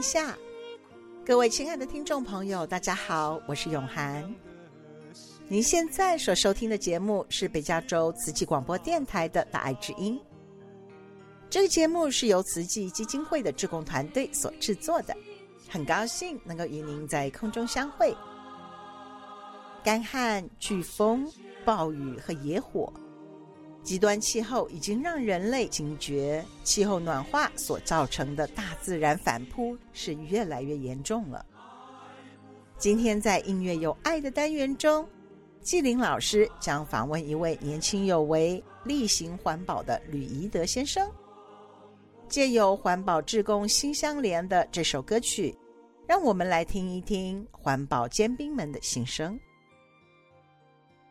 天下。各位亲爱的听众朋友，大家好，我是永涵。您现在所收听的节目是北加州慈济广播电台的大爱之音。这个节目是由慈济基金会的志工团队所制作的，很高兴能够与您在空中相会。干旱、飓风、暴雨和野火。极端气候已经让人类惊觉，气候暖化所造成的大自然反扑是越来越严重了。今天在音乐有爱的单元中，纪灵老师将访问一位年轻有为、力行环保的吕宜德先生，借由环保志工心相连的这首歌曲，让我们来听一听环保尖兵们的心声。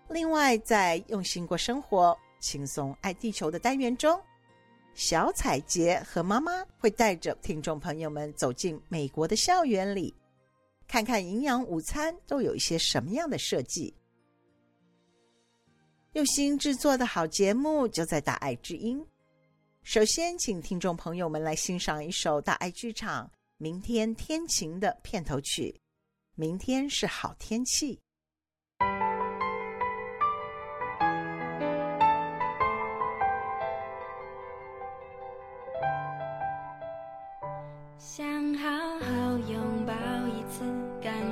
另外，在用心过生活。轻松爱地球的单元中，小彩洁和妈妈会带着听众朋友们走进美国的校园里，看看营养午餐都有一些什么样的设计。用心制作的好节目就在大爱之音。首先，请听众朋友们来欣赏一首大爱剧场《明天天晴》的片头曲，《明天是好天气》。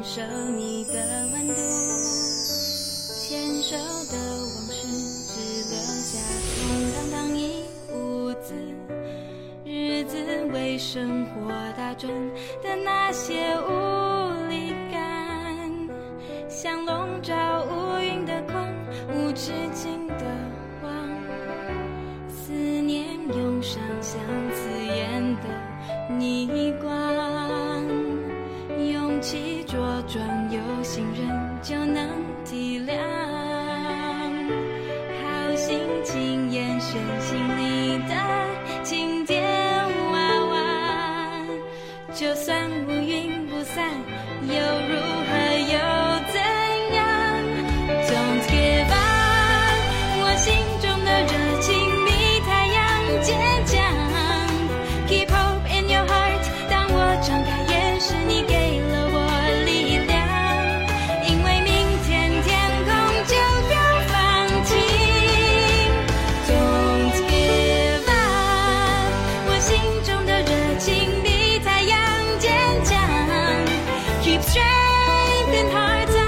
受你的温度，牵手的往事只留下空荡荡一屋子，日子为生活打转的那些我是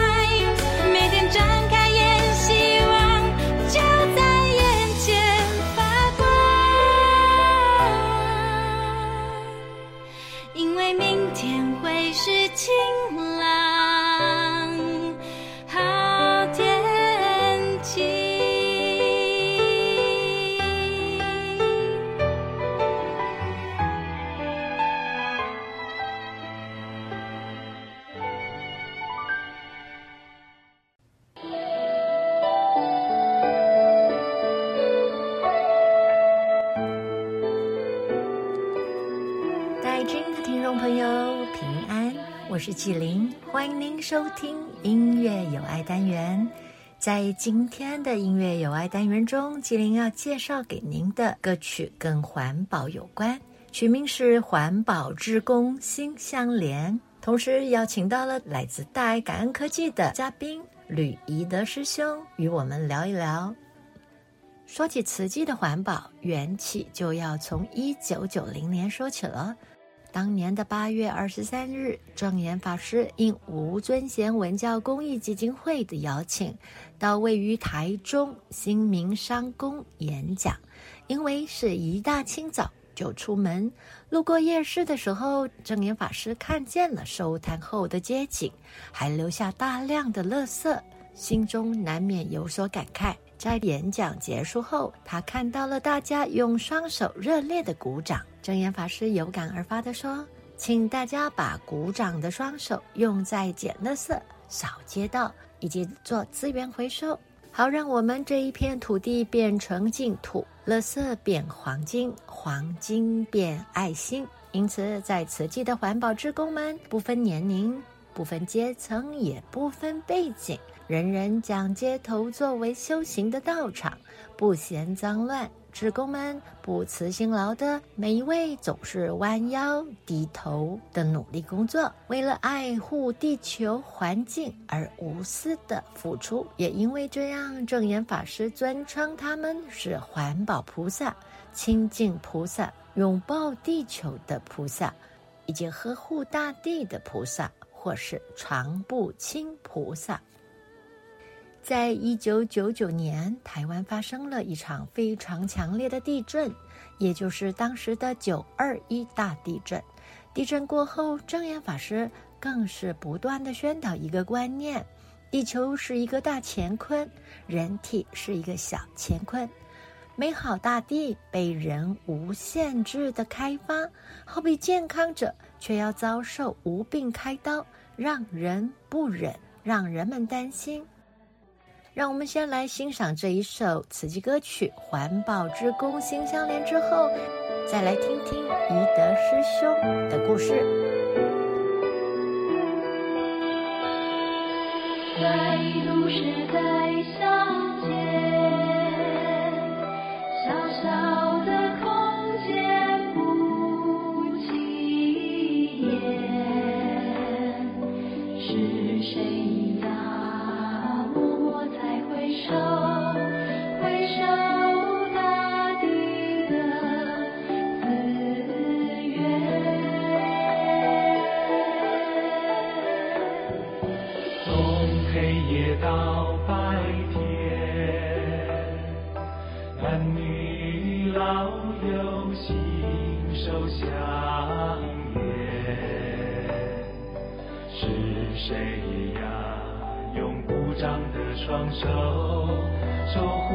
纪灵，欢迎您收听音乐有爱单元。在今天的音乐有爱单元中，纪灵要介绍给您的歌曲跟环保有关，曲名是《环保志工心相连》，同时邀请到了来自大爱感恩科技的嘉宾吕宜德师兄与我们聊一聊。说起慈济的环保缘起，就要从一九九零年说起了。当年的八月二十三日，证严法师应吴尊贤文教公益基金会的邀请，到位于台中新民商宫演讲。因为是一大清早就出门，路过夜市的时候，证严法师看见了收摊后的街景，还留下大量的垃圾，心中难免有所感慨。在演讲结束后，他看到了大家用双手热烈的鼓掌。证严法师有感而发地说：“请大家把鼓掌的双手用在捡垃圾、扫街道、以及做资源回收，好让我们这一片土地变成净土，垃圾变黄金，黄金变爱心。因此，在慈济的环保职工们，不分年龄、不分阶层，也不分背景，人人将街头作为修行的道场，不嫌脏乱。职工们不辞辛劳的，每一位总是弯腰低头的努力工作，为了爱护地球环境而无私的付出。也因为这样，证严法师尊称他们是环保菩萨、清净菩萨、拥抱地球的菩萨，以及呵护大地的菩萨，或是常不清菩萨。在一九九九年，台湾发生了一场非常强烈的地震，也就是当时的九二一大地震。地震过后，证严法师更是不断地宣导一个观念：地球是一个大乾坤，人体是一个小乾坤。美好大地被人无限制的开发，好比健康者却要遭受无病开刀，让人不忍，让人们担心。让我们先来欣赏这一首慈济歌曲《环保之工心相连》，之后再来听听宜德师兄的故事。在都市再相见，小小从黑夜到白天，男女老幼心手相连，是谁呀？用鼓掌的双手守护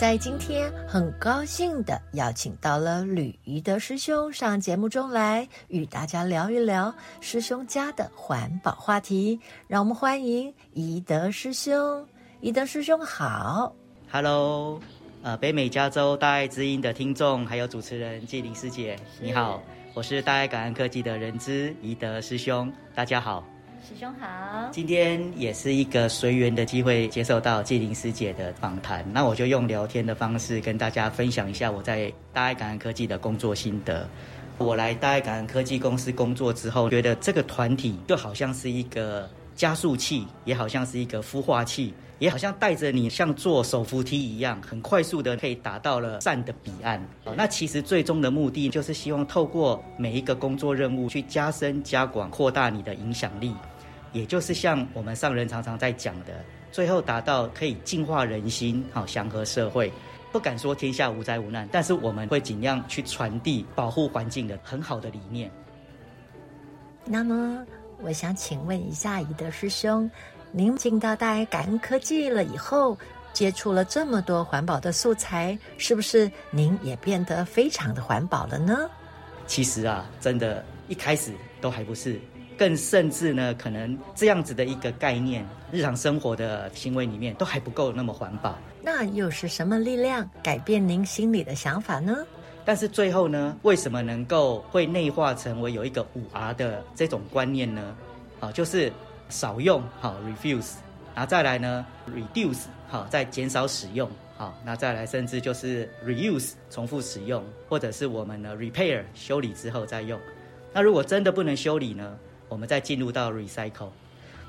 在今天很高兴的邀请到了吕宜德师兄上节目中来，与大家聊一聊师兄家的环保话题。让我们欢迎宜德师兄。宜德师兄好，Hello，呃，北美加州大爱之音的听众，还有主持人纪玲师姐，你好，我是大爱感恩科技的人资宜德师兄，大家好。师兄好，今天也是一个随缘的机会，接受到纪灵师姐的访谈，那我就用聊天的方式跟大家分享一下我在大爱感恩科技的工作心得。我来大爱感恩科技公司工作之后，觉得这个团体就好像是一个加速器，也好像是一个孵化器，也好像带着你像坐手扶梯一样，很快速的可以达到了善的彼岸。那其实最终的目的就是希望透过每一个工作任务去加深、加广、扩大你的影响力。也就是像我们上人常常在讲的，最后达到可以净化人心，好祥和社会。不敢说天下无灾无难，但是我们会尽量去传递保护环境的很好的理念。那么，我想请问一下宜德师兄，您进到大爱感恩科技了以后，接触了这么多环保的素材，是不是您也变得非常的环保了呢？其实啊，真的，一开始都还不是。更甚至呢，可能这样子的一个概念，日常生活的行为里面都还不够那么环保。那又是什么力量改变您心里的想法呢？但是最后呢，为什么能够会内化成为有一个五 R 的这种观念呢？啊，就是少用，好，refuse，然后再来呢，reduce，好，再减少使用，好，那再来甚至就是 reuse，重复使用，或者是我们呢 repair，修理之后再用。那如果真的不能修理呢？我们再进入到 recycle，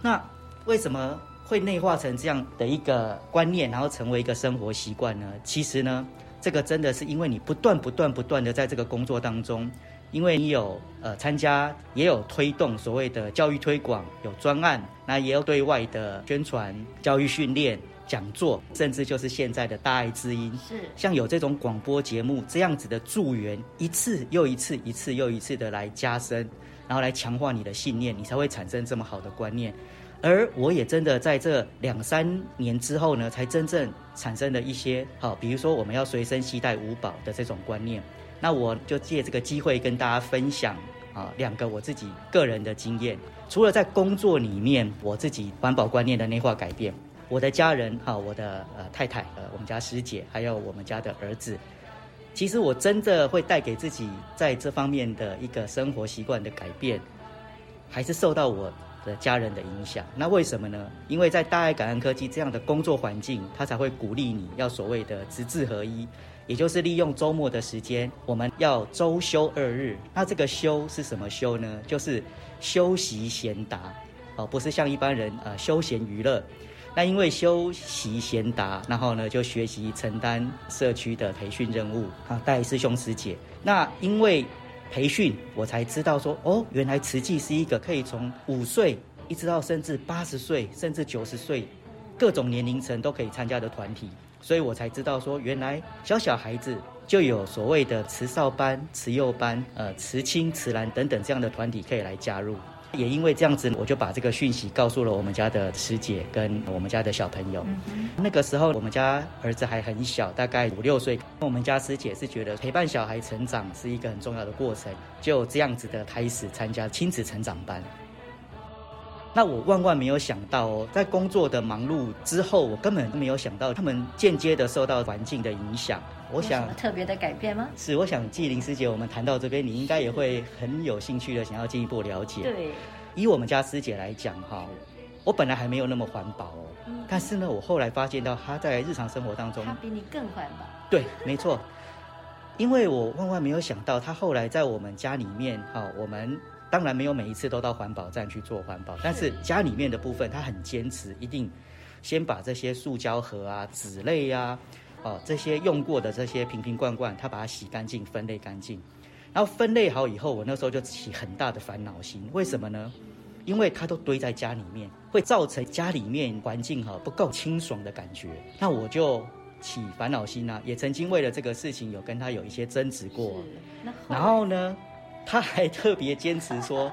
那为什么会内化成这样的一个观念，然后成为一个生活习惯呢？其实呢，这个真的是因为你不断、不断、不断的在这个工作当中，因为你有呃参加，也有推动所谓的教育推广，有专案，那也有对外的宣传、教育训练、讲座，甚至就是现在的大爱之音，是像有这种广播节目这样子的助缘，一次又一次、一次又一次的来加深。然后来强化你的信念，你才会产生这么好的观念。而我也真的在这两三年之后呢，才真正产生了一些好，比如说我们要随身携带五宝的这种观念。那我就借这个机会跟大家分享啊，两个我自己个人的经验。除了在工作里面我自己环保观念的内化改变，我的家人哈，我的呃太太呃，我们家师姐，还有我们家的儿子。其实我真的会带给自己在这方面的一个生活习惯的改变，还是受到我的家人的影响。那为什么呢？因为在大爱感恩科技这样的工作环境，它才会鼓励你要所谓的职志合一，也就是利用周末的时间，我们要周休二日。那这个休是什么休呢？就是休息闲达，哦，不是像一般人呃休闲娱乐。那因为修习贤达，然后呢就学习承担社区的培训任务啊，带师兄师姐。那因为培训，我才知道说，哦，原来慈济是一个可以从五岁一直到甚至八十岁，甚至九十岁，各种年龄层都可以参加的团体。所以我才知道说，原来小小孩子就有所谓的慈少班、慈幼班、呃慈青、慈蓝等等这样的团体可以来加入。也因为这样子，我就把这个讯息告诉了我们家的师姐跟我们家的小朋友。嗯、那个时候，我们家儿子还很小，大概五六岁。我们家师姐是觉得陪伴小孩成长是一个很重要的过程，就这样子的开始参加亲子成长班。那我万万没有想到哦，在工作的忙碌之后，我根本没有想到他们间接的受到环境的影响。我想特别的改变吗？是，我想纪灵师姐，我们谈到这边，你应该也会很有兴趣的想要进一步了解。对，以我们家师姐来讲哈，我本来还没有那么环保哦，嗯，但是呢，我后来发现到她在日常生活当中，她比你更环保。对，没错，因为我万万没有想到，她后来在我们家里面哈，我们。当然没有每一次都到环保站去做环保，但是家里面的部分，他很坚持，一定先把这些塑胶盒啊、纸类啊、哦这些用过的这些瓶瓶罐罐，他把它洗干净、分类干净。然后分类好以后，我那时候就起很大的烦恼心，为什么呢？因为它都堆在家里面，会造成家里面环境哈不够清爽的感觉。那我就起烦恼心啊，也曾经为了这个事情有跟他有一些争执过。然后呢？他还特别坚持说，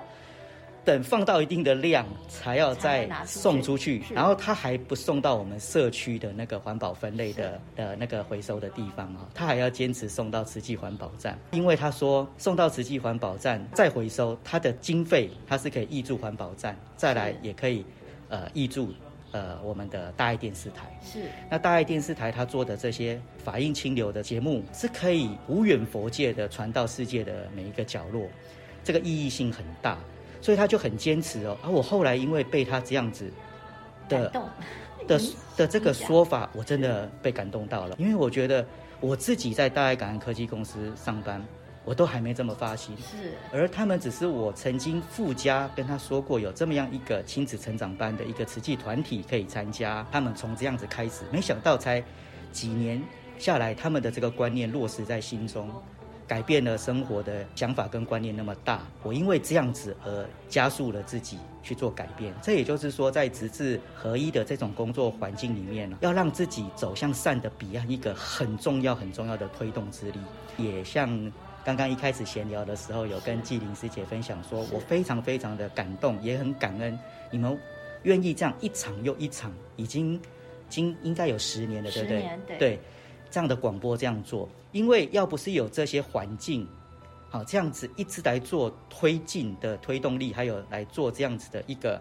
等放到一定的量，才要再送出去，然后他还不送到我们社区的那个环保分类的的那个回收的地方啊，他还要坚持送到慈济环保站，因为他说送到慈济环保站再回收，它的经费它是可以挹注环保站，再来也可以呃挹注呃我们的大爱电视台。是，那大爱电视台他做的这些法印清流的节目，是可以无远佛界的传到世界的每一个角落，这个意义性很大。所以他就很坚持哦，而、啊、我后来因为被他这样子的的的这个说法，我真的被感动到了。因为我觉得我自己在大爱感恩科技公司上班，我都还没这么发心。是，而他们只是我曾经附加跟他说过有这么样一个亲子成长班的一个慈济团体可以参加，他们从这样子开始，没想到才几年下来，他们的这个观念落实在心中。改变了生活的想法跟观念那么大，我因为这样子而加速了自己去做改变。这也就是说，在直至合一的这种工作环境里面，要让自己走向善的彼岸，一个很重要很重要的推动之力。也像刚刚一开始闲聊的时候，有跟纪灵师姐分享说，我非常非常的感动，也很感恩你们愿意这样一场又一场，已经经应该有十年了，对不对？对。对这样的广播这样做，因为要不是有这些环境，好这样子一直来做推进的推动力，还有来做这样子的一个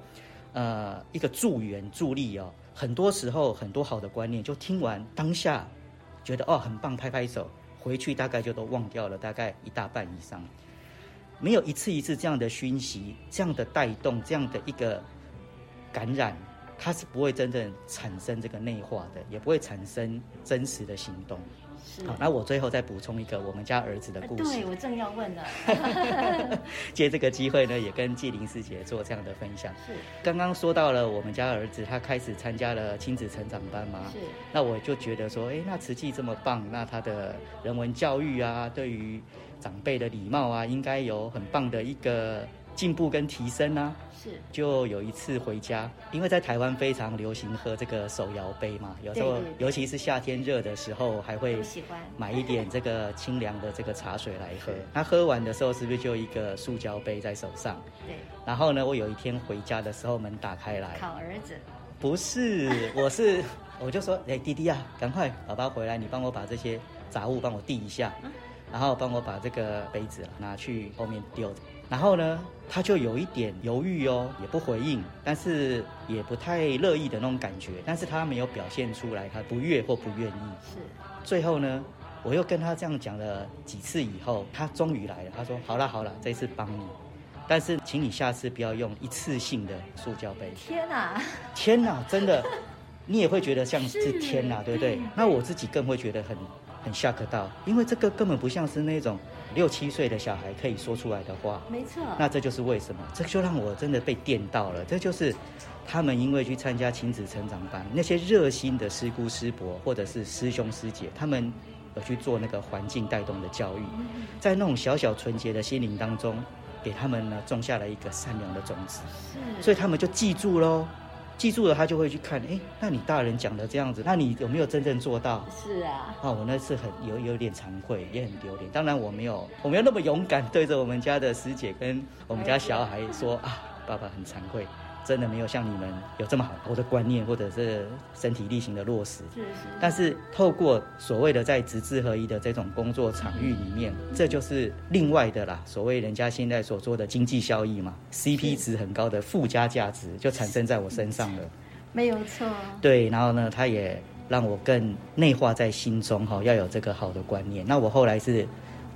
呃一个助缘助力哦，很多时候很多好的观念就听完当下觉得哦很棒，拍拍手，回去大概就都忘掉了，大概一大半以上，没有一次一次这样的熏习，这样的带动，这样的一个感染。它是不会真正产生这个内化的，也不会产生真实的行动。是。好，那我最后再补充一个我们家儿子的故事。对，我正要问呢。借这个机会呢，也跟纪灵师姐做这样的分享。是。刚刚说到了我们家儿子，他开始参加了亲子成长班嘛。是。那我就觉得说，哎，那慈济这么棒，那他的人文教育啊，对于长辈的礼貌啊，应该有很棒的一个。进步跟提升呢、啊？是，就有一次回家，因为在台湾非常流行喝这个手摇杯嘛，有时候尤其是夏天热的时候，还会买一点这个清凉的这个茶水来喝。那喝完的时候，是不是就一个塑胶杯在手上？对。然后呢，我有一天回家的时候，门打开来，考儿子？不是，我是我就说，哎、欸，弟弟啊，赶快，爸爸回来，你帮我把这些杂物帮我递一下，然后帮我把这个杯子拿去后面丢。然后呢，他就有一点犹豫哦，也不回应，但是也不太乐意的那种感觉。但是他没有表现出来，他不悦或不愿意。是。最后呢，我又跟他这样讲了几次以后，他终于来了。他说：“好了好了，这次帮你，但是请你下次不要用一次性的塑胶杯。”天哪！天哪！真的，你也会觉得像是天哪，对不对？那我自己更会觉得很很吓客到，因为这个根本不像是那种。六七岁的小孩可以说出来的话，没错。那这就是为什么，这就让我真的被电到了。这就是他们因为去参加亲子成长班，那些热心的师姑师伯或者是师兄师姐，他们有去做那个环境带动的教育，在那种小小纯洁的心灵当中，给他们呢种下了一个善良的种子，所以他们就记住喽。记住了，他就会去看。哎，那你大人讲的这样子，那你有没有真正做到？是啊。啊，我那次很有有点惭愧，也很丢脸。当然我没有，我没有那么勇敢对着我们家的师姐跟我们家小孩说啊，爸爸很惭愧。真的没有像你们有这么好我的观念，或者是身体力行的落实。是是。但是透过所谓的在直志合一的这种工作场域里面，这就是另外的啦。所谓人家现在所说的经济效益嘛，CP 值很高的附加价值就产生在我身上了。没有错。对，然后呢，他也让我更内化在心中哈，要有这个好的观念。那我后来是。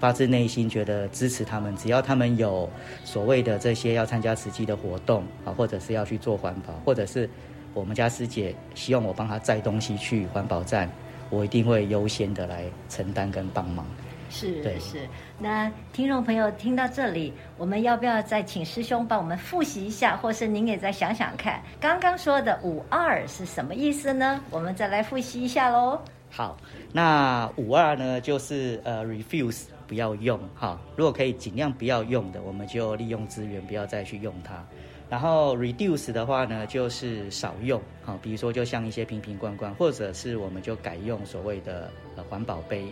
发自内心觉得支持他们，只要他们有所谓的这些要参加慈济的活动啊，或者是要去做环保，或者是我们家师姐希望我帮她载东西去环保站，我一定会优先的来承担跟帮忙。是，对，是。那听众朋友听到这里，我们要不要再请师兄帮我们复习一下，或是您也再想想看，刚刚说的五二是什么意思呢？我们再来复习一下喽。好，那五二呢，就是呃，refuse。不要用哈，如果可以尽量不要用的，我们就利用资源，不要再去用它。然后 reduce 的话呢，就是少用哈，比如说就像一些瓶瓶罐罐，或者是我们就改用所谓的呃环保杯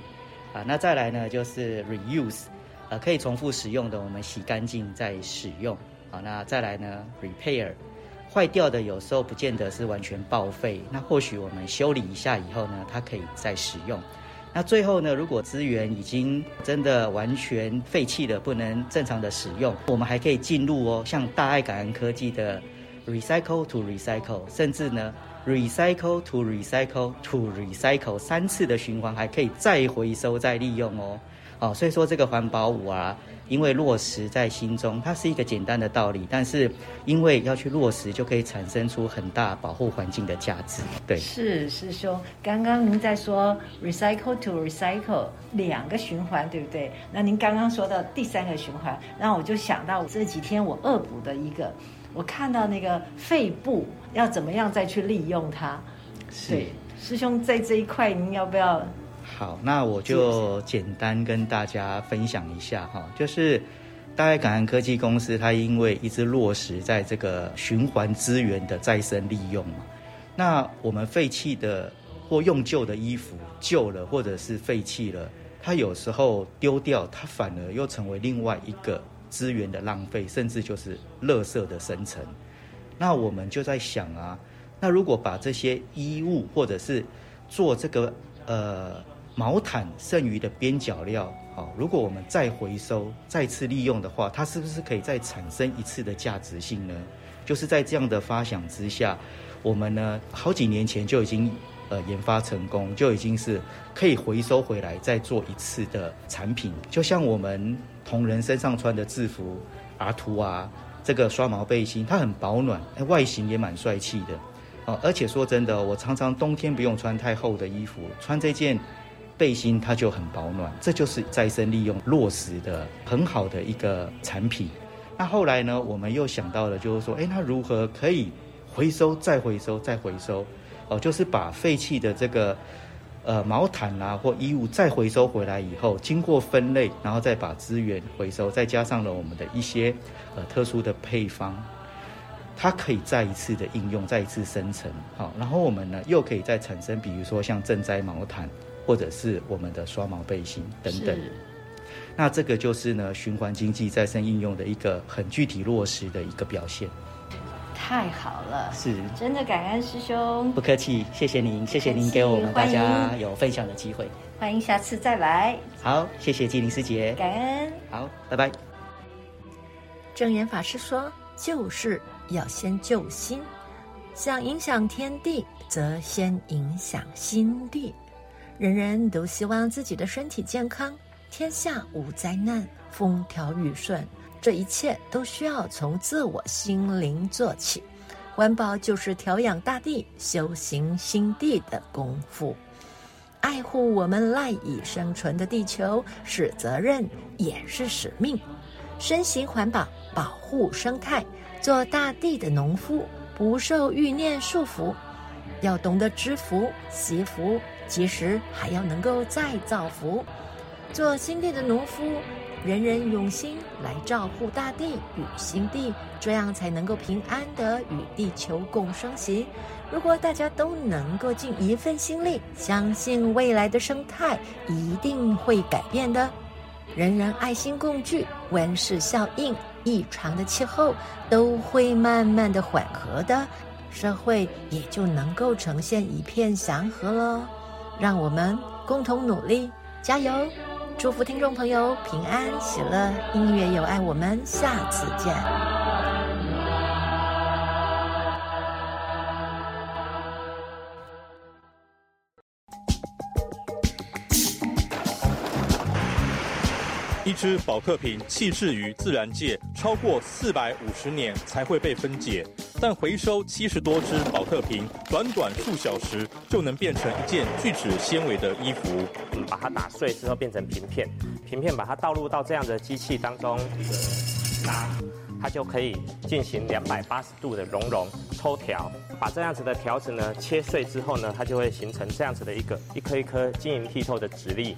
啊。那再来呢，就是 reuse，呃，可以重复使用的，我们洗干净再使用好，那再来呢，repair，坏掉的有时候不见得是完全报废，那或许我们修理一下以后呢，它可以再使用。那最后呢，如果资源已经真的完全废弃了，不能正常的使用，我们还可以进入哦，像大爱感恩科技的 recycle to recycle，甚至呢 recycle to recycle to recycle 三次的循环，还可以再回收再利用哦。哦，所以说这个环保五啊。因为落实在心中，它是一个简单的道理，但是因为要去落实，就可以产生出很大保护环境的价值。对，是师兄，刚刚您在说 recycle to recycle 两个循环，对不对？那您刚刚说到第三个循环，那我就想到这几天我恶补的一个，我看到那个肺部要怎么样再去利用它。是，对，师兄在这一块您要不要？好，那我就简单跟大家分享一下哈，就是大爱感恩科技公司，它因为一直落实在这个循环资源的再生利用嘛，那我们废弃的或用旧的衣服旧了或者是废弃了，它有时候丢掉，它反而又成为另外一个资源的浪费，甚至就是垃圾的生成。那我们就在想啊，那如果把这些衣物或者是做这个呃。毛毯剩余的边角料，好，如果我们再回收、再次利用的话，它是不是可以再产生一次的价值性呢？就是在这样的发想之下，我们呢好几年前就已经呃研发成功，就已经是可以回收回来再做一次的产品。就像我们同仁身上穿的制服阿图啊，这个刷毛背心，它很保暖，外形也蛮帅气的哦。而且说真的，我常常冬天不用穿太厚的衣服，穿这件。背心它就很保暖，这就是再生利用落实的很好的一个产品。那后来呢，我们又想到了，就是说，诶，那如何可以回收再回收再回收？哦，就是把废弃的这个呃毛毯啊或衣物再回收回来以后，经过分类，然后再把资源回收，再加上了我们的一些呃特殊的配方，它可以再一次的应用，再一次生成。好，然后我们呢又可以再产生，比如说像赈灾毛毯。或者是我们的刷毛背心等等，那这个就是呢循环经济再生应用的一个很具体落实的一个表现。太好了，是，真的感恩师兄。不客气，谢谢您，谢谢您给我们大家有分享的机会。欢迎下次再来。好，谢谢纪灵师姐，感恩。好，拜拜。正言法师说：“就是要先救心，想影响天地，则先影响心地。”人人都希望自己的身体健康，天下无灾难，风调雨顺。这一切都需要从自我心灵做起。环保就是调养大地、修行心地的功夫。爱护我们赖以生存的地球是责任，也是使命。身行环保，保护生态，做大地的农夫，不受欲念束缚。要懂得知福、惜福。其实还要能够再造福，做心地的农夫，人人用心来照护大地与心地，这样才能够平安地与地球共生息。如果大家都能够尽一份心力，相信未来的生态一定会改变的。人人爱心共聚，温室效应、异常的气候都会慢慢的缓和的，社会也就能够呈现一片祥和了。让我们共同努力，加油！祝福听众朋友平安喜乐，音乐有爱，我们下次见。一只宝特瓶弃置于自然界超过四百五十年才会被分解。但回收七十多只宝特瓶，短短数小时就能变成一件聚酯纤维的衣服。把它打碎之后变成瓶片，瓶片把它倒入到这样的机器当中，它就可以进行两百八十度的熔融抽条。把这样子的条子呢切碎之后呢，它就会形成这样子的一个一颗一颗晶莹剔透的直立。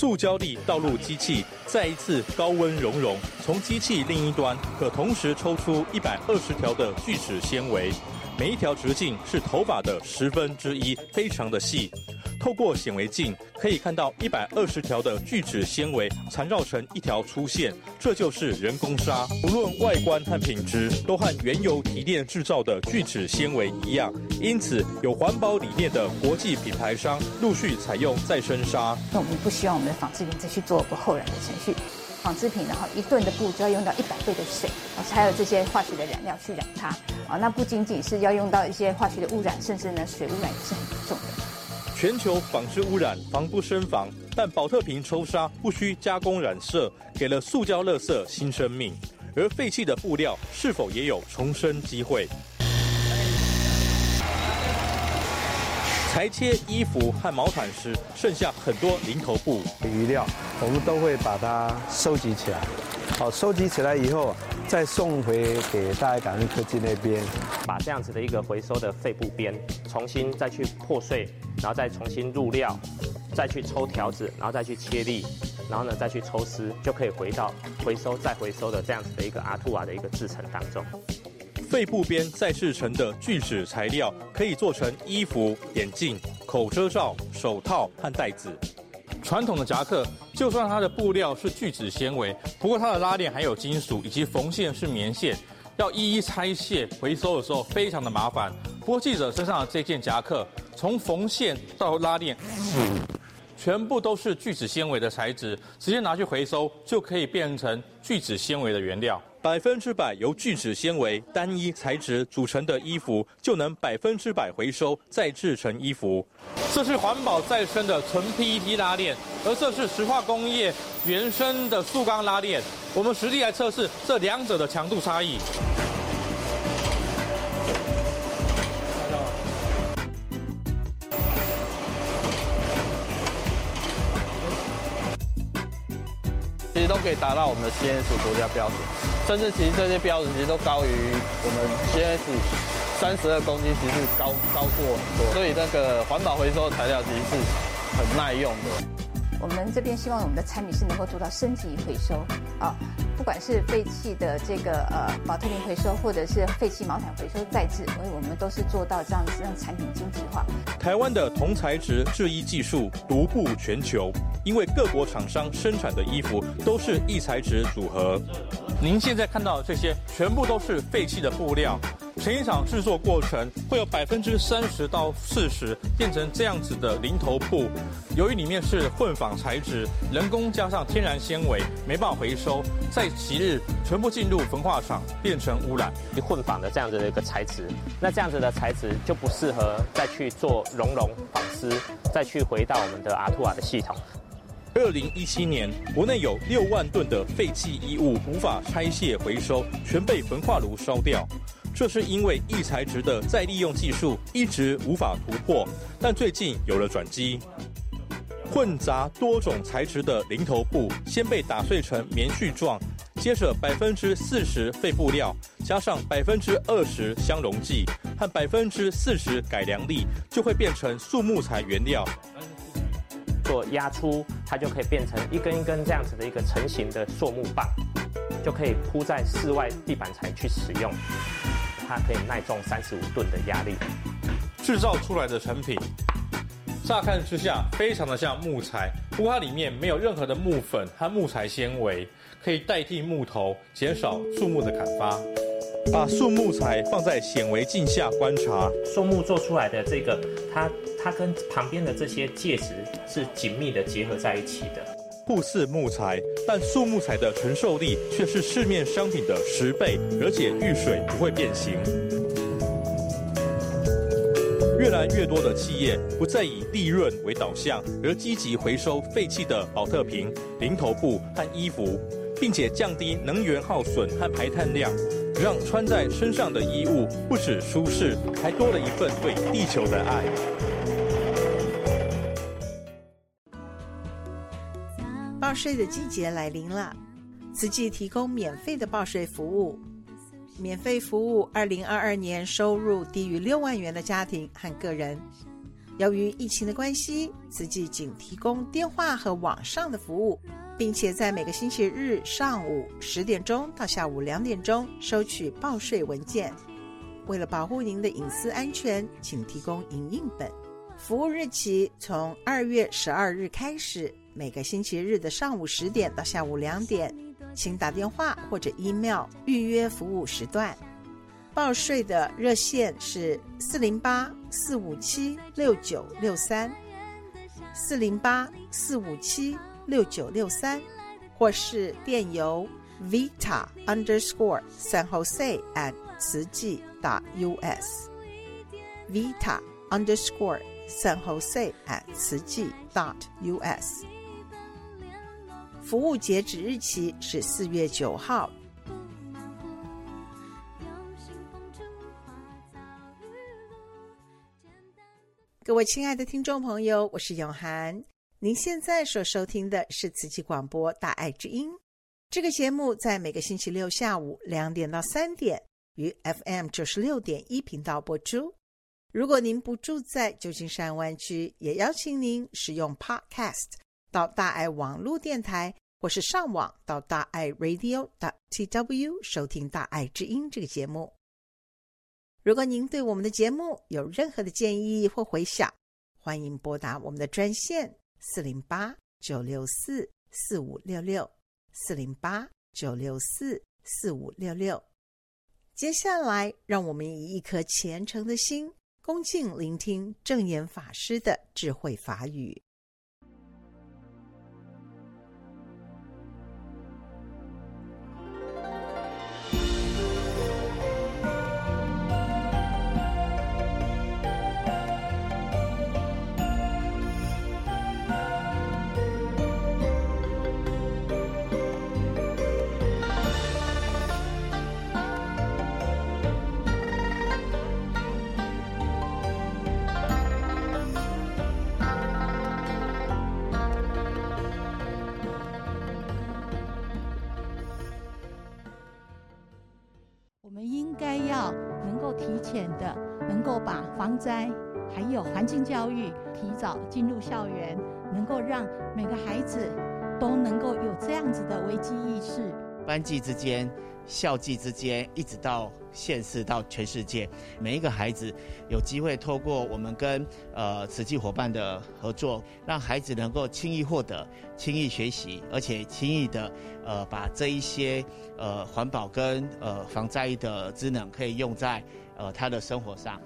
塑胶粒倒入机器，再一次高温熔融，从机器另一端可同时抽出一百二十条的聚酯纤维，每一条直径是头发的十分之一，非常的细。透过显微镜可以看到一百二十条的聚酯纤维缠绕成一条粗线，这就是人工纱。无论外观和品质，都和原油提炼制造的聚酯纤维一样。因此，有环保理念的国际品牌商陆续采用再生纱。那我们不希望我们的纺织品再去做不后染的程序。纺织品，然后一吨的布就要用到一百倍的水，还有这些化学的染料去染它，啊，那不仅仅是要用到一些化学的污染，甚至呢水污染也是很重的。全球纺织污染防不胜防，但宝特瓶抽纱不需加工染色，给了塑胶垃圾新生命。而废弃的布料是否也有重生机会？裁切衣服和毛毯时，剩下很多零头布余料，我们都会把它收集起来。好，收集起来以后，再送回给大爱感恩科技那边，把这样子的一个回收的废布边，重新再去破碎，然后再重新入料，再去抽条子，然后再去切粒，然后呢再去抽丝，就可以回到回收再回收的这样子的一个阿兔瓦的一个制成当中。废布边再制成的聚酯材料，可以做成衣服、眼镜、口遮罩、手套和袋子。传统的夹克，就算它的布料是聚酯纤维，不过它的拉链还有金属，以及缝线是棉线，要一一拆卸回收的时候非常的麻烦。不过记者身上的这件夹克，从缝线到拉链，全部都是聚酯纤维的材质，直接拿去回收就可以变成聚酯纤维的原料。百分之百由聚酯纤维单一材质组成的衣服，就能百分之百回收再制成衣服。这是环保再生的纯 PET 拉链，而这是石化工业原生的塑钢拉链。我们实地来测试这两者的强度差异。其实都可以达到我们的 CNS 国家标准。甚至其实这些标准其实都高于我们 GS 三十二公斤，其实高高过很多，所以那个环保回收材料其实是很耐用的。我们这边希望我们的产品是能够做到升级回收啊，不管是废弃的这个呃宝特瓶回收，或者是废弃毛毯回收再制，所以我们都是做到这样子让产品经济化。台湾的同材质制衣技术独步全球，因为各国厂商生产的衣服都是异材质组合。您现在看到的这些全部都是废弃的布料。成衣厂制作过程会有百分之三十到四十变成这样子的零头布，由于里面是混纺材质，人工加上天然纤维，没办法回收，在即日全部进入焚化厂变成污染。混纺的这样子的一个材质，那这样子的材质就不适合再去做熔融纺丝，再去回到我们的阿图瓦的系统。二零一七年，国内有六万吨的废弃衣物无法拆卸回收，全被焚化炉烧掉。这是因为异材质的再利用技术一直无法突破，但最近有了转机。混杂多种材质的零头布，先被打碎成棉絮状，接着百分之四十废布料，加上百分之二十相溶剂和百分之四十改良粒，就会变成塑木材原料。做压出，它就可以变成一根一根这样子的一个成型的塑木棒，就可以铺在室外地板材去使用。它可以耐重三十五吨的压力，制造出来的成品，乍看之下非常的像木材，不过它里面没有任何的木粉和木材纤维，可以代替木头，减少树木的砍伐。把树木材放在显微镜下观察，树木做出来的这个，它它跟旁边的这些介质是紧密的结合在一起的。酷似木材，但树木材的承受力却是市面商品的十倍，而且遇水不会变形。越来越多的企业不再以利润为导向，而积极回收废弃的保特瓶、零头布和衣服，并且降低能源耗损和排碳量，让穿在身上的衣物不止舒适，还多了一份对地球的爱。报税的季节来临了，慈济提供免费的报税服务。免费服务二零二二年收入低于六万元的家庭和个人。由于疫情的关系，慈济仅提供电话和网上的服务，并且在每个星期日上午十点钟到下午两点钟收取报税文件。为了保护您的隐私安全，请提供影印本。服务日期从二月十二日开始，每个星期日的上午十点到下午两点，请打电话或者 email 预约服务时段。报税的热线是四零八四五七六九六三，四零八四五七六九六三，或是电邮 vita underscore san jose at 慈济 dot us vita underscore San Jose at 慈济 dot us，服务截止日期是四月九号。各位亲爱的听众朋友，我是永涵。您现在所收听的是慈济广播《大爱之音》这个节目，在每个星期六下午两点到三点，于 FM 九十六点一频道播出。如果您不住在旧金山湾区，也邀请您使用 Podcast 到大爱网络电台，或是上网到大爱 Radio tw 收听《大爱之音》这个节目。如果您对我们的节目有任何的建议或回响，欢迎拨打我们的专线四零八九六四四五六六四零八九六四四五六六。接下来，让我们以一颗虔诚的心。恭敬聆听正言法师的智慧法语。教育，提早进入校园，能够让每个孩子都能够有这样子的危机意识。班级之间、校际之间，一直到县市到全世界，每一个孩子有机会透过我们跟呃慈济伙伴的合作，让孩子能够轻易获得、轻易学习，而且轻易的呃把这一些呃环保跟呃防灾的职能可以用在呃他的生活上。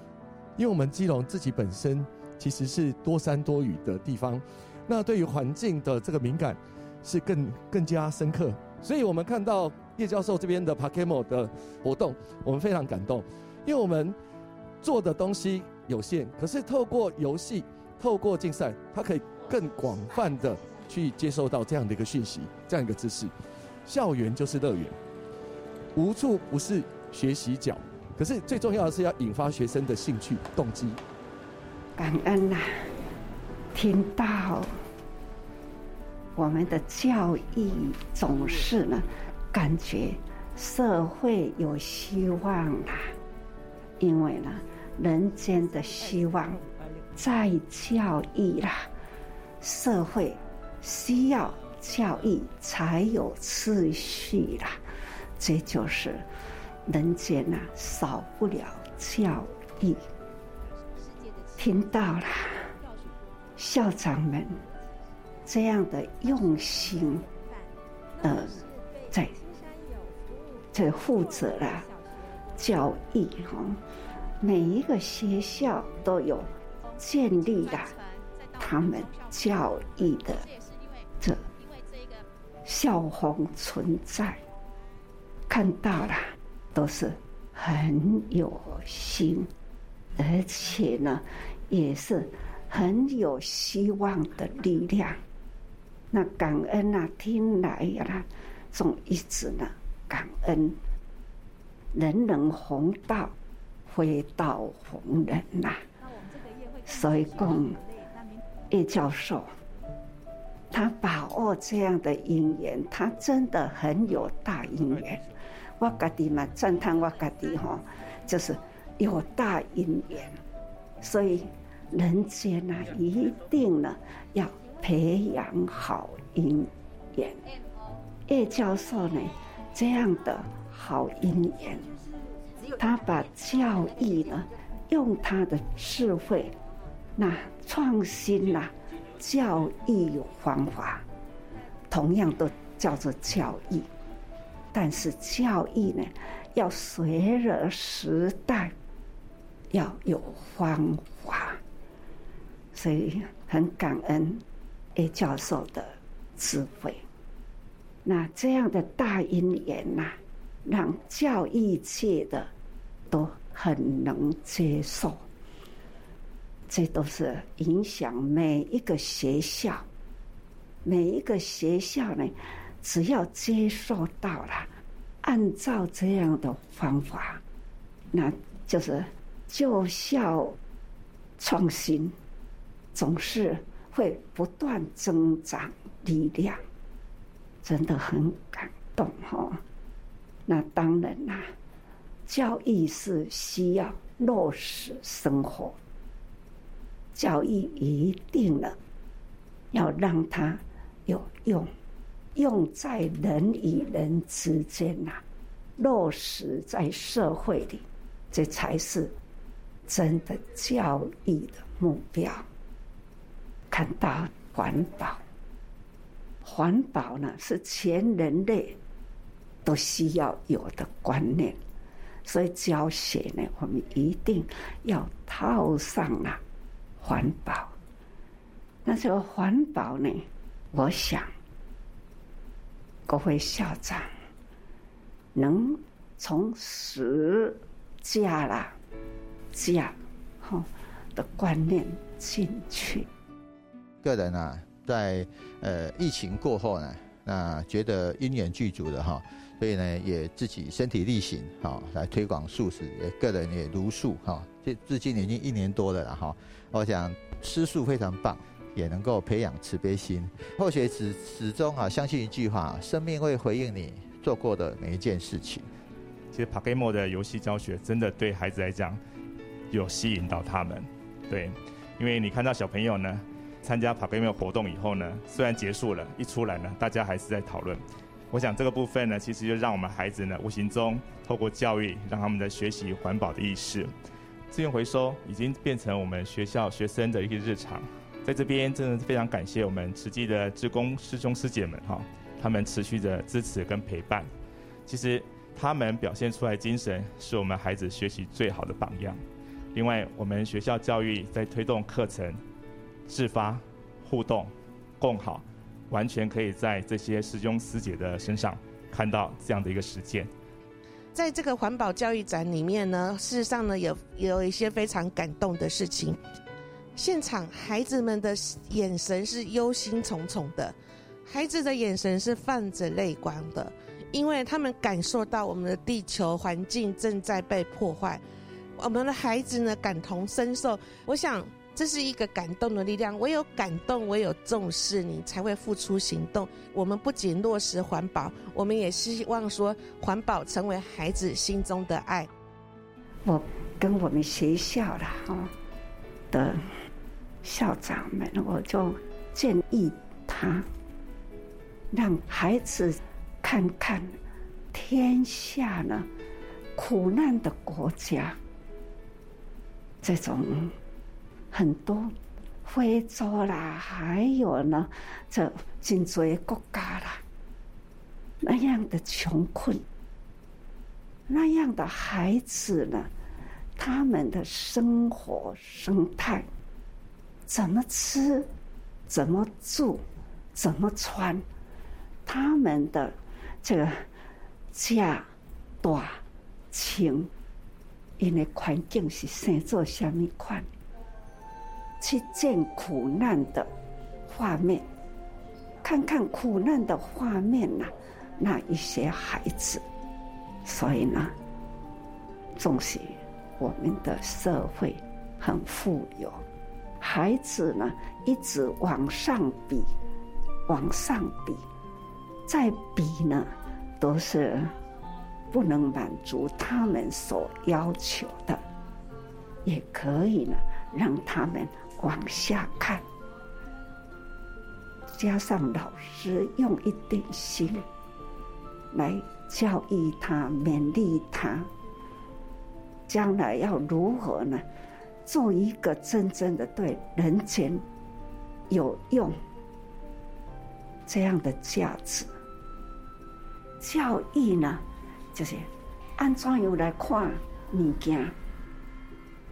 因为我们基隆自己本身其实是多山多雨的地方，那对于环境的这个敏感是更更加深刻，所以我们看到叶教授这边的 Pakemo 的活动，我们非常感动，因为我们做的东西有限，可是透过游戏、透过竞赛，它可以更广泛的去接受到这样的一个讯息、这样一个知识。校园就是乐园，无处不是学习角。可是最重要的是要引发学生的兴趣动机。感恩呐、听到我们的教育总是呢，感觉社会有希望啊，因为呢，人间的希望在教育啦，社会需要教育才有秩序啦，这就是。人间呐，少不了教育。听到了校长们这样的用心，呃，在这负责了教育哈，每一个学校都有建立了他们教育的这校风存在，看到了。都是很有心，而且呢，也是很有希望的力量。那感恩啊，听来呀，总一直呢感恩。人人弘道，非道弘人呐。所以讲，叶教授，他把握这样的因缘，他真的很有大因缘。我家己嘛赞叹我家己吼，就是有大因缘，所以人间呢一定呢要培养好因缘。叶教授呢这样的好因缘，他把教育呢用他的智慧那创新呐、教育方法同样都叫做教育，但是教育呢，要随着时代，要有方法，所以很感恩 A 教授的智慧。那这样的大因缘呐，让教育界的都很能接受。这都是影响每一个学校，每一个学校呢，只要接受到了，按照这样的方法，那就是就校创新，总是会不断增长力量，真的很感动哈。那当然啦，教育是需要落实生活。教育一定了，要让它有用，用在人与人之间呐，落实在社会里，这才是真的教育的目标。看到环保，环保呢是全人类都需要有的观念，所以教学呢，我们一定要套上了。环保，那这个环保呢？我想，各位校长能从十加啦加哈的观念进去。个人啊，在呃疫情过后呢，那觉得因缘具足的哈，所以呢也自己身体力行哈，来推广素食，也个人也茹素哈。这至今已经一年多了了哈，我想吃素非常棒，也能够培养慈悲心。或许始始终啊，相信一句话：生命会回应你做过的每一件事情。其实 PaGamO 的游戏教学真的对孩子来讲有吸引到他们，对，因为你看到小朋友呢参加 PaGamO 活动以后呢，虽然结束了，一出来呢，大家还是在讨论。我想这个部分呢，其实就让我们孩子呢无形中透过教育，让他们的学习环保的意识。资源回收已经变成我们学校学生的一个日常，在这边真的是非常感谢我们慈济的职工师兄师姐们哈，他们持续的支持跟陪伴。其实他们表现出来精神是我们孩子学习最好的榜样。另外，我们学校教育在推动课程、自发、互动、共好，完全可以在这些师兄师姐的身上看到这样的一个实践。在这个环保教育展里面呢，事实上呢，有有一些非常感动的事情。现场孩子们的眼神是忧心忡忡的，孩子的眼神是泛着泪光的，因为他们感受到我们的地球环境正在被破坏。我们的孩子呢，感同身受。我想。这是一个感动的力量，唯有感动，唯有重视，你才会付出行动。我们不仅落实环保，我们也希望说环保成为孩子心中的爱。我跟我们学校的哈的校长们，我就建议他让孩子看看天下呢苦难的国家这种。很多非洲啦，还有呢，这真多国家啦，那样的穷困，那样的孩子呢，他们的生活生态，怎么吃，怎么住，怎么穿，他们的这个家大清，因为环境是生做什么款？去见苦难的画面，看看苦难的画面呐，那一些孩子，所以呢，总是我们的社会很富有，孩子呢一直往上比，往上比，再比呢，都是不能满足他们所要求的，也可以呢，让他们。往下看，加上老师用一点心来教育他、勉励他，将来要如何呢？做一个真正的对人间有用这样的价值。教育呢，就是按怎样来看物件，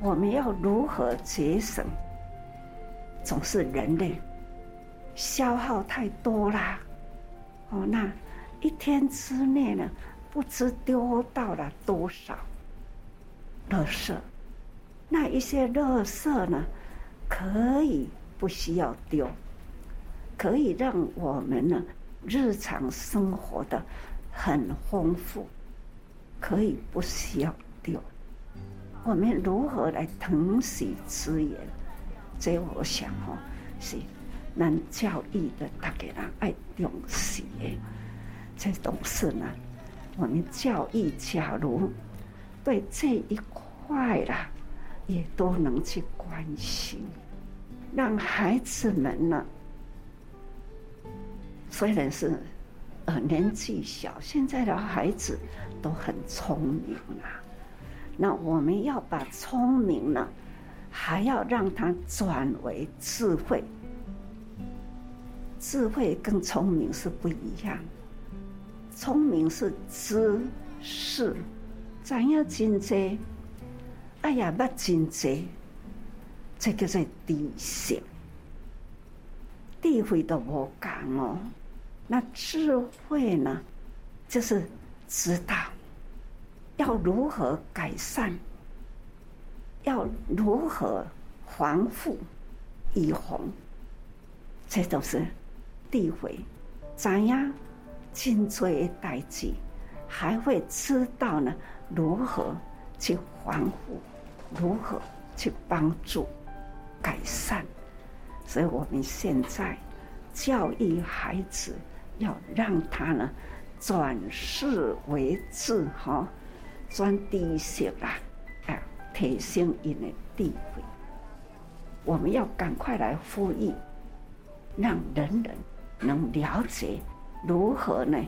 我们要如何节省？总是人类消耗太多啦，哦，那一天之内呢，不知丢到了多少垃圾。那一些垃圾呢，可以不需要丢，可以让我们呢日常生活的很丰富，可以不需要丢。我们如何来疼惜资源？这我想哦，是咱教育的大家人爱重视的。这种事呢，我们教育假如对这一块啦。也都能去关心，让孩子们呢，虽然是呃年纪小，现在的孩子都很聪明啊。那我们要把聪明呢，还要让他转为智慧。智慧跟聪明是不一样，聪明是知识，怎样进阶？哎呀，捌真济，这叫做知识。智慧都无讲哦，那智慧呢，就是知道要如何改善，要如何防护、预防，这都是地位。怎样真济的代志，还会知道呢？如何去防护？如何去帮助改善？所以我们现在教育孩子，要让他呢转世为智，哈，转知识啦，哎，提升因的地位。我们要赶快来呼吁，让人人能了解如何呢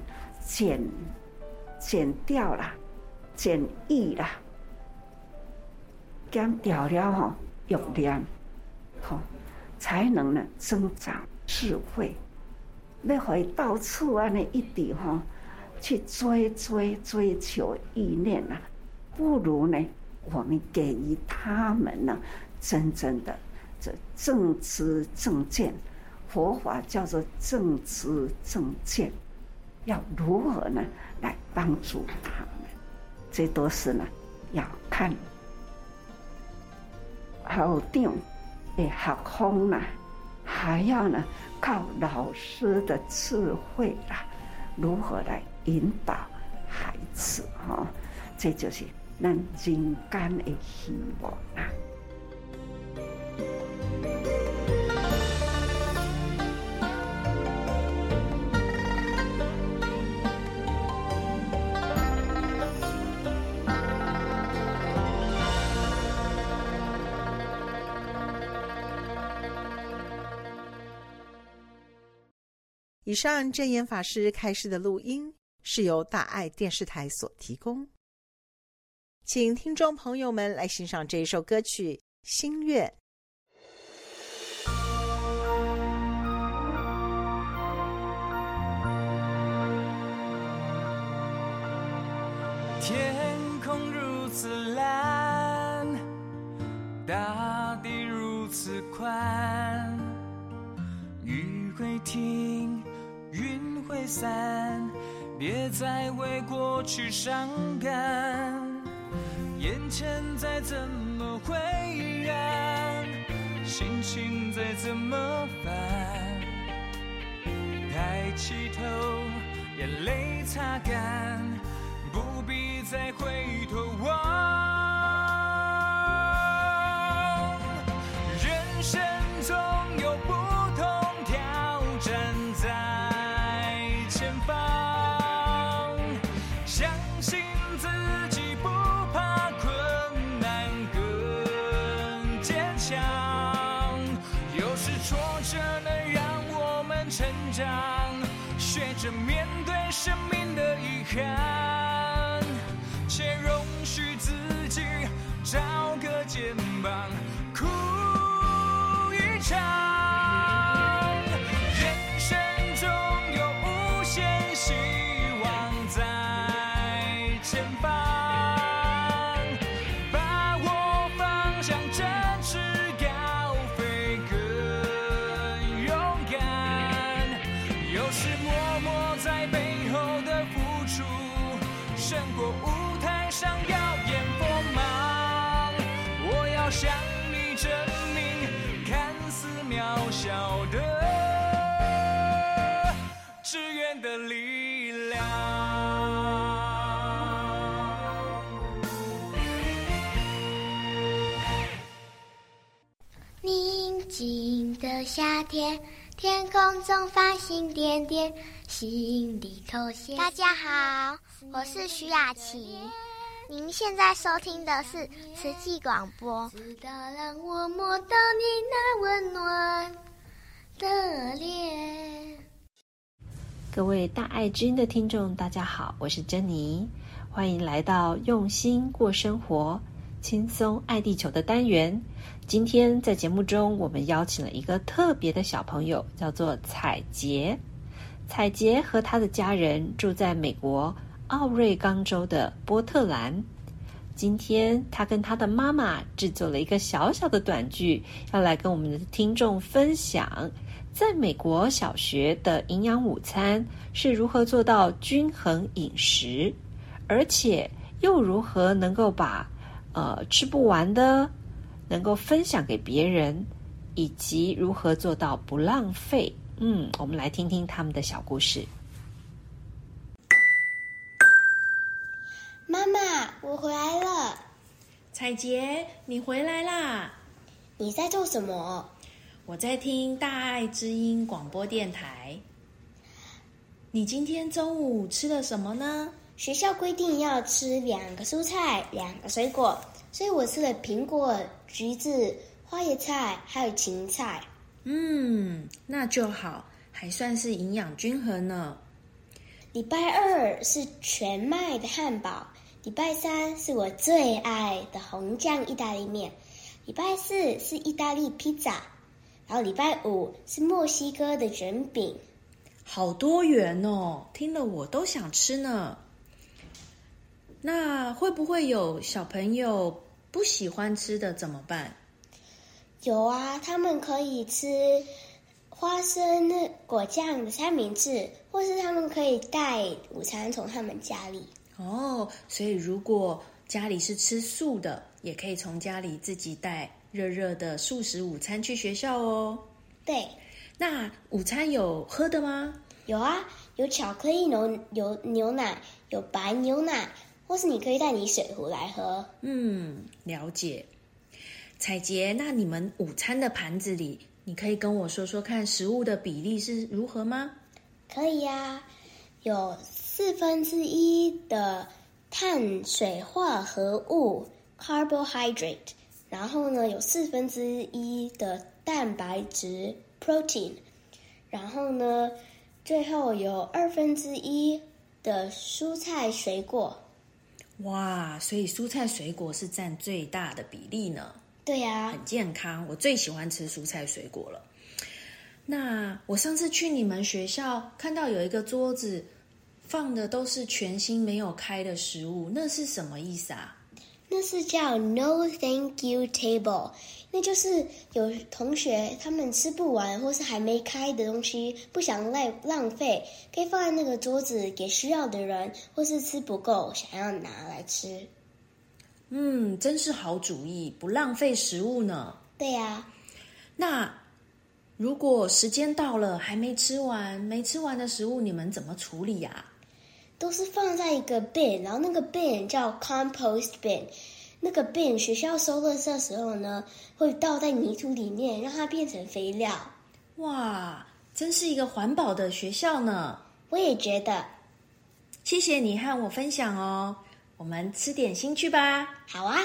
减减掉了，减益了。减掉了吼，欲量，吼，才能呢增长智慧。要会到处安尼一直吼去追追追求意念啊，不如呢，我们给予他们呢真正的这正知正见。佛法叫做正知正见，要如何呢来帮助他们？这都是呢要看。好定的学风啦，还要呢靠老师的智慧啦，如何来引导孩子哈？这就是咱人间的希望啦。以上正言法师开示的录音是由大爱电视台所提供，请听众朋友们来欣赏这一首歌曲《心愿》。天空如此蓝，大地如此宽，雨会停。云会散，别再为过去伤感。眼前再怎么灰暗，心情再怎么烦，抬起头，眼泪擦干，不必再回头望。生命的遗憾且容许自己找个肩膀哭一场。天，天空中繁星点点，心里头写。大家好，我是徐雅琪，您现在收听的是慈济广播。直到让我摸到你那温暖的脸。各位大爱之音的听众，大家好，我是珍妮，欢迎来到用心过生活。轻松爱地球的单元，今天在节目中，我们邀请了一个特别的小朋友，叫做彩洁。彩洁和他的家人住在美国奥瑞冈州的波特兰。今天，他跟他的妈妈制作了一个小小的短剧，要来跟我们的听众分享，在美国小学的营养午餐是如何做到均衡饮食，而且又如何能够把呃，吃不完的能够分享给别人，以及如何做到不浪费。嗯，我们来听听他们的小故事。妈妈，我回来了。彩洁，你回来啦？你在做什么？我在听大爱之音广播电台。你今天中午吃了什么呢？学校规定要吃两个蔬菜，两个水果，所以我吃了苹果、橘子、花椰菜，还有芹菜。嗯，那就好，还算是营养均衡呢。礼拜二是全麦的汉堡，礼拜三是我最爱的红酱意大利面，礼拜四是意大利披萨，然后礼拜五是墨西哥的卷饼。好多元哦，听了我都想吃呢。那会不会有小朋友不喜欢吃的怎么办？有啊，他们可以吃花生果酱的三明治，或是他们可以带午餐从他们家里。哦，所以如果家里是吃素的，也可以从家里自己带热热的素食午餐去学校哦。对，那午餐有喝的吗？有啊，有巧克力牛有牛奶，有白牛奶。或是你可以带你水壶来喝。嗯，了解。彩洁，那你们午餐的盘子里，你可以跟我说说看，食物的比例是如何吗？可以呀，有四分之一的碳水化合物 （carbohydrate），然后呢，有四分之一的蛋白质 （protein），然后呢，最后有二分之一的蔬菜水果。哇，所以蔬菜水果是占最大的比例呢。对呀，很健康，我最喜欢吃蔬菜水果了。那我上次去你们学校看到有一个桌子放的都是全新没有开的食物，那是什么意思啊？那是叫 No Thank You Table。那就是有同学他们吃不完或是还没开的东西，不想浪浪费，可以放在那个桌子给需要的人，或是吃不够想要拿来吃。嗯，真是好主意，不浪费食物呢。对呀，那如果时间到了还没吃完，没吃完的食物你们怎么处理呀？都是放在一个 bin，然后那个 bin 叫 compost bin。那个 bin 学校收垃圾的时候呢，会倒在泥土里面，让它变成肥料。哇，真是一个环保的学校呢！我也觉得。谢谢你和我分享哦，我们吃点心去吧。好啊，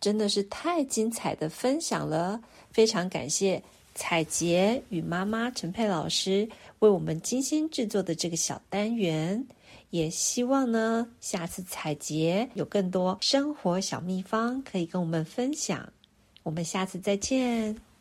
真的是太精彩的分享了，非常感谢彩洁与妈妈陈佩老师为我们精心制作的这个小单元。也希望呢，下次采洁有更多生活小秘方可以跟我们分享。我们下次再见。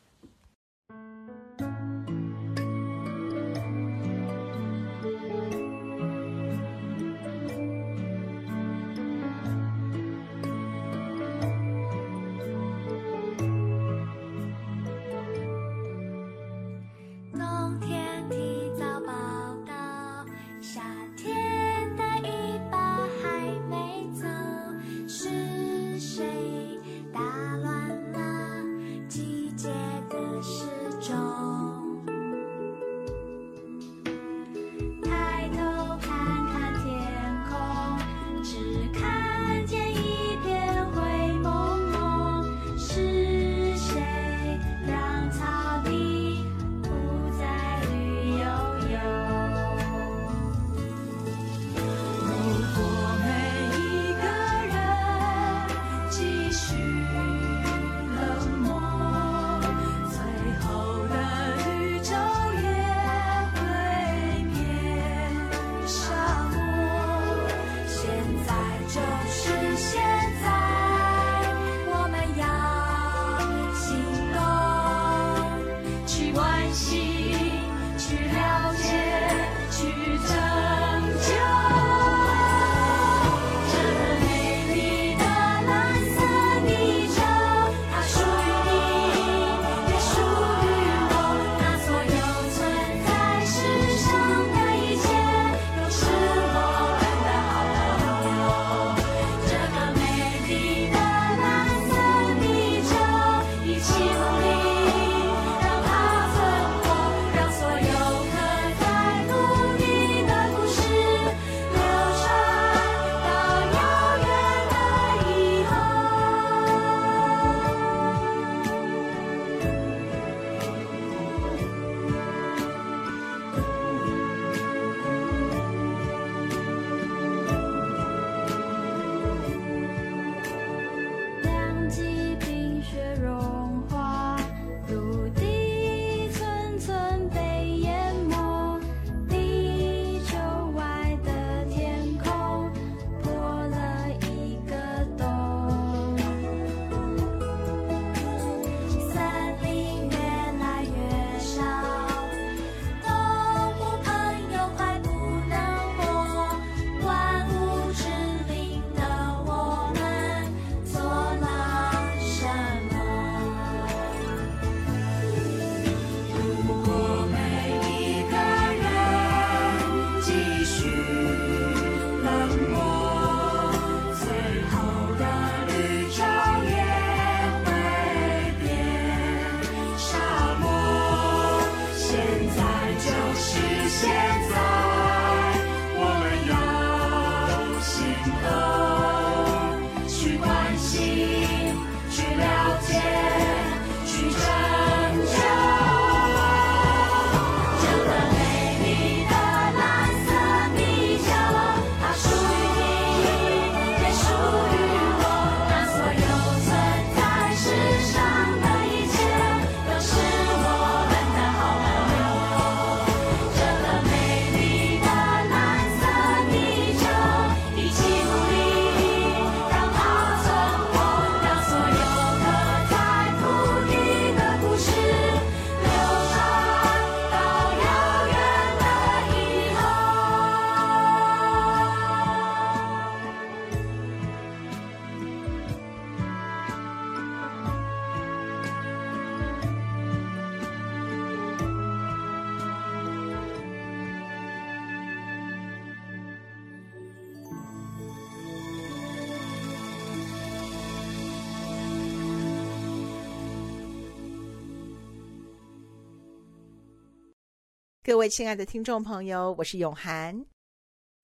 各位亲爱的听众朋友，我是永涵。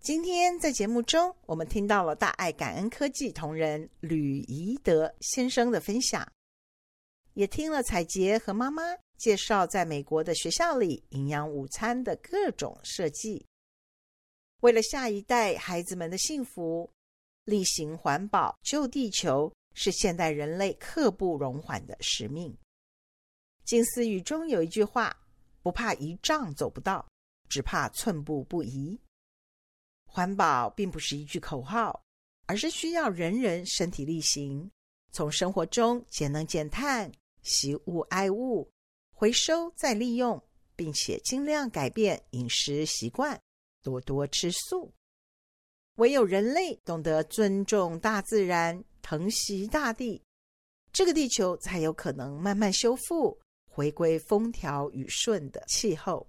今天在节目中，我们听到了大爱感恩科技同仁吕宜德先生的分享，也听了彩洁和妈妈介绍在美国的学校里营养午餐的各种设计。为了下一代孩子们的幸福，例行环保救地球是现代人类刻不容缓的使命。金思语中有一句话。不怕一丈走不到，只怕寸步不移。环保并不是一句口号，而是需要人人身体力行，从生活中节能减碳、惜物爱物、回收再利用，并且尽量改变饮食习惯，多多吃素。唯有人类懂得尊重大自然、疼惜大地，这个地球才有可能慢慢修复。回归风调雨顺的气候。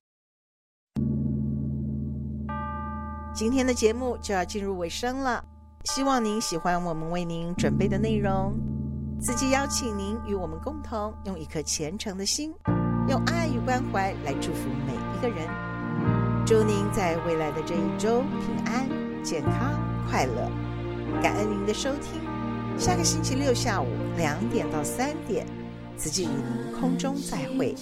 今天的节目就要进入尾声了，希望您喜欢我们为您准备的内容。自己邀请您与我们共同用一颗虔诚的心，用爱与关怀来祝福每一个人。祝您在未来的这一周平安、健康、快乐。感恩您的收听，下个星期六下午两点到三点。此际空中再会。